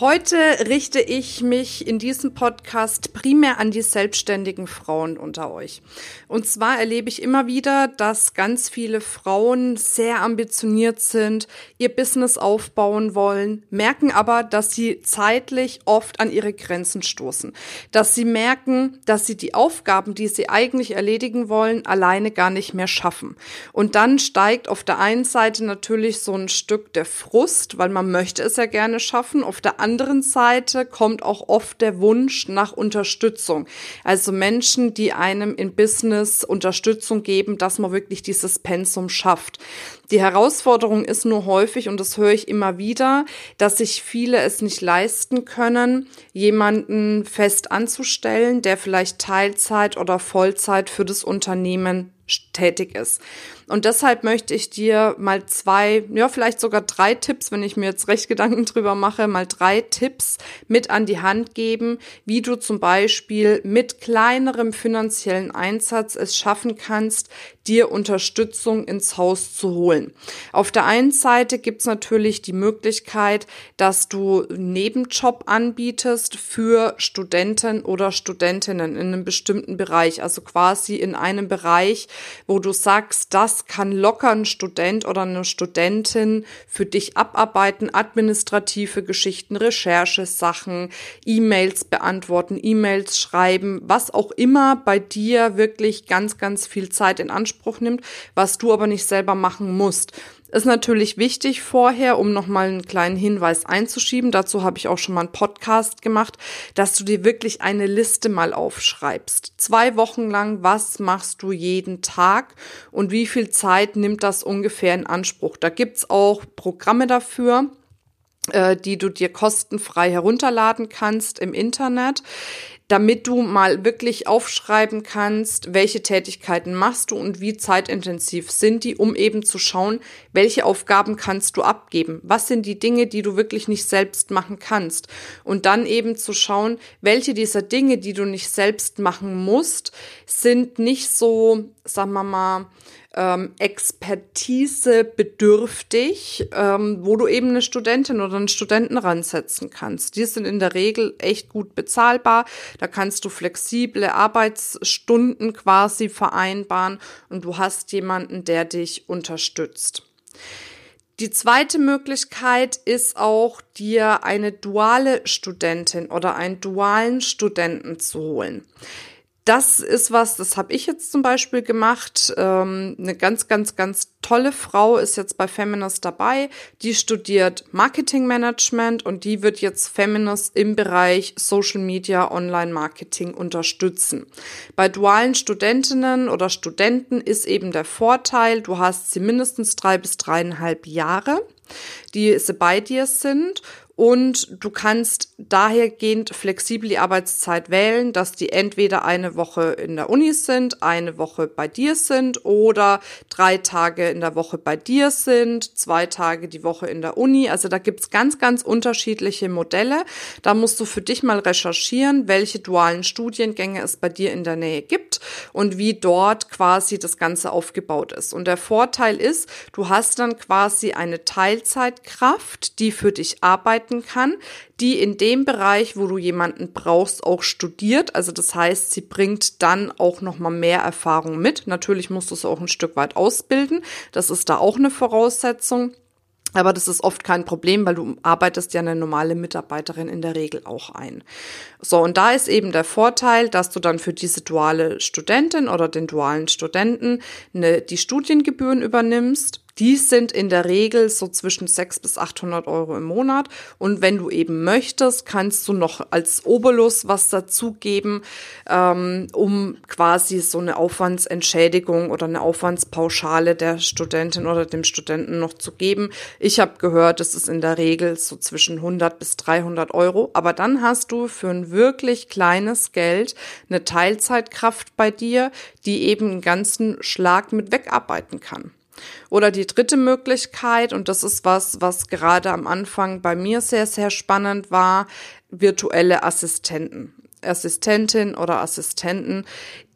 Heute richte ich mich in diesem Podcast primär an die selbstständigen Frauen unter euch. Und zwar erlebe ich immer wieder, dass ganz viele Frauen sehr ambitioniert sind, ihr Business aufbauen wollen, merken aber, dass sie zeitlich oft an ihre Grenzen stoßen. Dass sie merken, dass sie die Aufgaben, die sie eigentlich erledigen wollen, alleine gar nicht mehr schaffen. Und dann steigt auf der einen Seite natürlich so ein Stück der Frust, weil man möchte es ja gerne schaffen. Auf der anderen Seite kommt auch oft der Wunsch nach Unterstützung. Also Menschen, die einem in Business Unterstützung geben, dass man wirklich dieses Pensum schafft. Die Herausforderung ist nur häufig, und das höre ich immer wieder, dass sich viele es nicht leisten können, jemanden fest anzustellen, der vielleicht Teilzeit oder Vollzeit für das Unternehmen tätig ist. Und deshalb möchte ich dir mal zwei, ja, vielleicht sogar drei Tipps, wenn ich mir jetzt recht Gedanken drüber mache, mal drei Tipps mit an die Hand geben, wie du zum Beispiel mit kleinerem finanziellen Einsatz es schaffen kannst, dir Unterstützung ins Haus zu holen. Auf der einen Seite gibt's natürlich die Möglichkeit, dass du Nebenjob anbietest für Studenten oder Studentinnen in einem bestimmten Bereich, also quasi in einem Bereich, wo du sagst, das kann locker ein Student oder eine Studentin für dich abarbeiten, administrative Geschichten, Recherche, Sachen, E-Mails beantworten, E-Mails schreiben, was auch immer bei dir wirklich ganz, ganz viel Zeit in Anspruch nimmt, was du aber nicht selber machen musst. Ist natürlich wichtig vorher, um nochmal einen kleinen Hinweis einzuschieben. Dazu habe ich auch schon mal einen Podcast gemacht, dass du dir wirklich eine Liste mal aufschreibst. Zwei Wochen lang, was machst du jeden Tag und wie viel Zeit nimmt das ungefähr in Anspruch? Da gibt's auch Programme dafür äh, die du dir kostenfrei herunterladen kannst im Internet damit du mal wirklich aufschreiben kannst, welche Tätigkeiten machst du und wie zeitintensiv sind die, um eben zu schauen, welche Aufgaben kannst du abgeben, was sind die Dinge, die du wirklich nicht selbst machen kannst? Und dann eben zu schauen, welche dieser Dinge, die du nicht selbst machen musst, sind nicht so, sagen wir mal, ähm, Expertise bedürftig, ähm, wo du eben eine Studentin oder einen Studenten ransetzen kannst. Die sind in der Regel echt gut bezahlbar. Da kannst du flexible Arbeitsstunden quasi vereinbaren und du hast jemanden, der dich unterstützt. Die zweite Möglichkeit ist auch, dir eine duale Studentin oder einen dualen Studenten zu holen das ist was, das habe ich jetzt zum Beispiel gemacht. Ähm, eine ganz, ganz, ganz tolle Frau ist jetzt bei Feminist dabei. Die studiert Marketing Management und die wird jetzt Feminist im Bereich Social Media Online Marketing unterstützen. Bei dualen Studentinnen oder Studenten ist eben der Vorteil, du hast sie mindestens drei bis dreieinhalb Jahre, die bei dir sind und du kannst dahergehend flexibel die Arbeitszeit wählen, dass die entweder eine Woche in der Uni sind, eine Woche bei dir sind oder drei Tage in der Woche bei dir sind, zwei Tage die Woche in der Uni. Also da gibt's ganz, ganz unterschiedliche Modelle. Da musst du für dich mal recherchieren, welche dualen Studiengänge es bei dir in der Nähe gibt und wie dort quasi das Ganze aufgebaut ist. Und der Vorteil ist, du hast dann quasi eine Teilzeitkraft, die für dich arbeiten kann, die in dem Bereich, wo du jemanden brauchst, auch studiert. Also das heißt, sie bringt dann auch noch mal mehr Erfahrung mit. Natürlich musst du es auch ein Stück weit ausbilden. Das ist da auch eine Voraussetzung. Aber das ist oft kein Problem, weil du arbeitest ja eine normale Mitarbeiterin in der Regel auch ein. So, und da ist eben der Vorteil, dass du dann für diese duale Studentin oder den dualen Studenten eine, die Studiengebühren übernimmst Die sind in der Regel so zwischen 600 bis 800 Euro im Monat. Und wenn du eben möchtest, kannst du noch als Obolus was dazugeben, ähm, um quasi so eine Aufwandsentschädigung oder eine Aufwandspauschale der Studentin oder dem Studenten noch zu geben. Ich habe gehört, es ist in der Regel so zwischen 100 bis 300 Euro. Aber dann hast du für ein wirklich kleines Geld eine Teilzeitkraft bei dir, die eben einen ganzen Schlag mit wegarbeiten kann. Oder die dritte Möglichkeit, und das ist was, was gerade am Anfang bei mir sehr, sehr spannend war, virtuelle Assistenten. Assistentin oder Assistenten,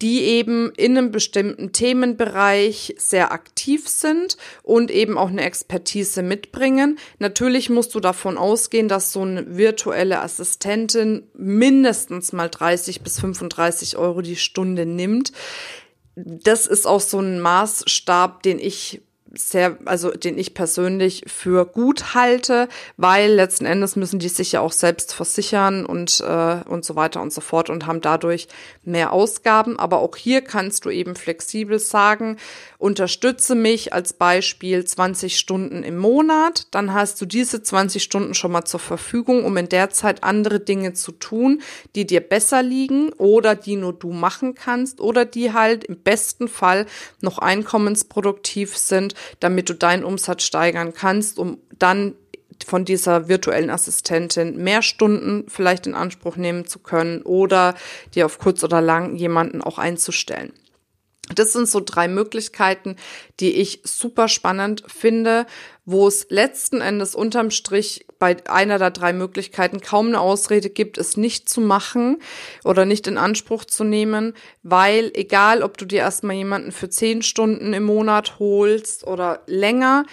die eben in einem bestimmten Themenbereich sehr aktiv sind und eben auch eine Expertise mitbringen. Natürlich musst du davon ausgehen, dass so eine virtuelle Assistentin mindestens mal 30 bis 35 Euro die Stunde nimmt das ist auch so ein Maßstab, den ich sehr, also den ich persönlich für gut halte, weil letzten Endes müssen die sich ja auch selbst versichern und, äh, und so weiter und so fort und haben dadurch mehr Ausgaben. Aber auch hier kannst du eben flexibel sagen, unterstütze mich als Beispiel 20 Stunden im Monat, dann hast du diese 20 Stunden schon mal zur Verfügung, um in der Zeit andere Dinge zu tun, die dir besser liegen oder die nur du machen kannst oder die halt im besten Fall noch einkommensproduktiv sind damit du deinen Umsatz steigern kannst, um dann von dieser virtuellen Assistentin mehr Stunden vielleicht in Anspruch nehmen zu können oder dir auf kurz oder lang jemanden auch einzustellen. Das sind so drei Möglichkeiten, die ich super spannend finde, wo es letzten Endes unterm Strich bei einer der drei Möglichkeiten kaum eine Ausrede gibt, es nicht zu machen oder nicht in Anspruch zu nehmen, weil egal, ob du dir erstmal jemanden für zehn Stunden im Monat holst oder länger,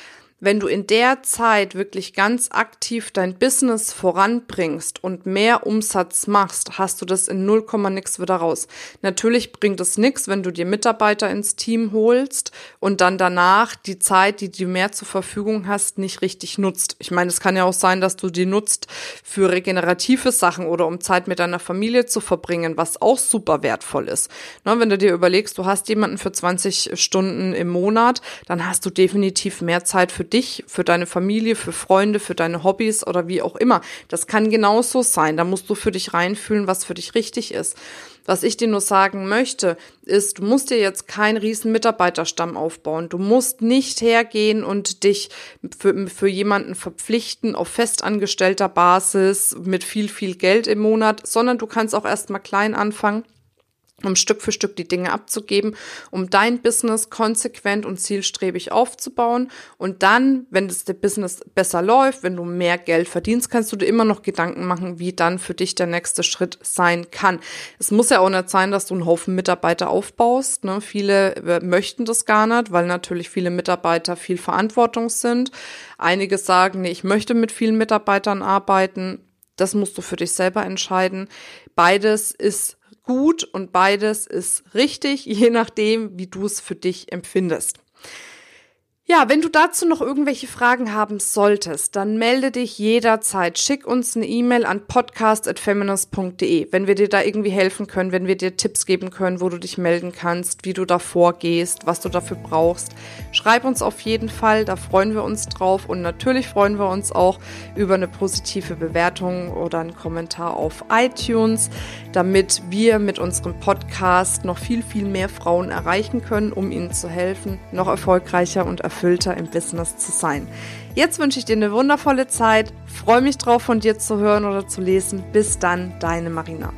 wenn du in der Zeit wirklich ganz aktiv dein Business voranbringst und mehr Umsatz machst, hast du das in 0, nix wieder raus. Natürlich bringt es nix, wenn du dir Mitarbeiter ins Team holst und dann danach die Zeit, die du mehr zur Verfügung hast, nicht richtig nutzt. Ich meine, es kann ja auch sein, dass du die nutzt für regenerative Sachen oder um Zeit mit deiner Familie zu verbringen, was auch super wertvoll ist. Ne, wenn du dir überlegst, du hast jemanden für 20 Stunden im Monat, dann hast du definitiv mehr Zeit für dich, für deine Familie, für Freunde, für deine Hobbys oder wie auch immer. Das kann genauso sein. Da musst du für dich reinfühlen, was für dich richtig ist. Was ich dir nur sagen möchte, ist, du musst dir jetzt keinen riesen Mitarbeiterstamm aufbauen. Du musst nicht hergehen und dich für, für jemanden verpflichten auf festangestellter Basis mit viel, viel Geld im Monat, sondern du kannst auch erstmal klein anfangen um Stück für Stück die Dinge abzugeben, um dein Business konsequent und zielstrebig aufzubauen. Und dann, wenn das Business besser läuft, wenn du mehr Geld verdienst, kannst du dir immer noch Gedanken machen, wie dann für dich der nächste Schritt sein kann. Es muss ja auch nicht sein, dass du einen Haufen Mitarbeiter aufbaust. Ne? Viele äh, möchten das gar nicht, weil natürlich viele Mitarbeiter viel Verantwortung sind. Einige sagen, nee, ich möchte mit vielen Mitarbeitern arbeiten. Das musst du für dich selber entscheiden. Beides ist gut und beides ist richtig, je nachdem, wie du es für dich empfindest. Ja, wenn du dazu noch irgendwelche Fragen haben solltest, dann melde dich jederzeit. Schick uns eine E-Mail an podcast.feminist.de, wenn wir dir da irgendwie helfen können, wenn wir dir Tipps geben können, wo du dich melden kannst, wie du da vorgehst, was du dafür brauchst. Schreib uns auf jeden Fall, da freuen wir uns drauf und natürlich freuen wir uns auch über eine positive Bewertung oder einen Kommentar auf iTunes, damit wir mit unserem Podcast noch viel, viel mehr Frauen erreichen können, um ihnen zu helfen, noch erfolgreicher und erfüllter im Business zu sein. Jetzt wünsche ich dir eine wundervolle Zeit, freue mich drauf von dir zu hören oder zu lesen. Bis dann, deine Marina.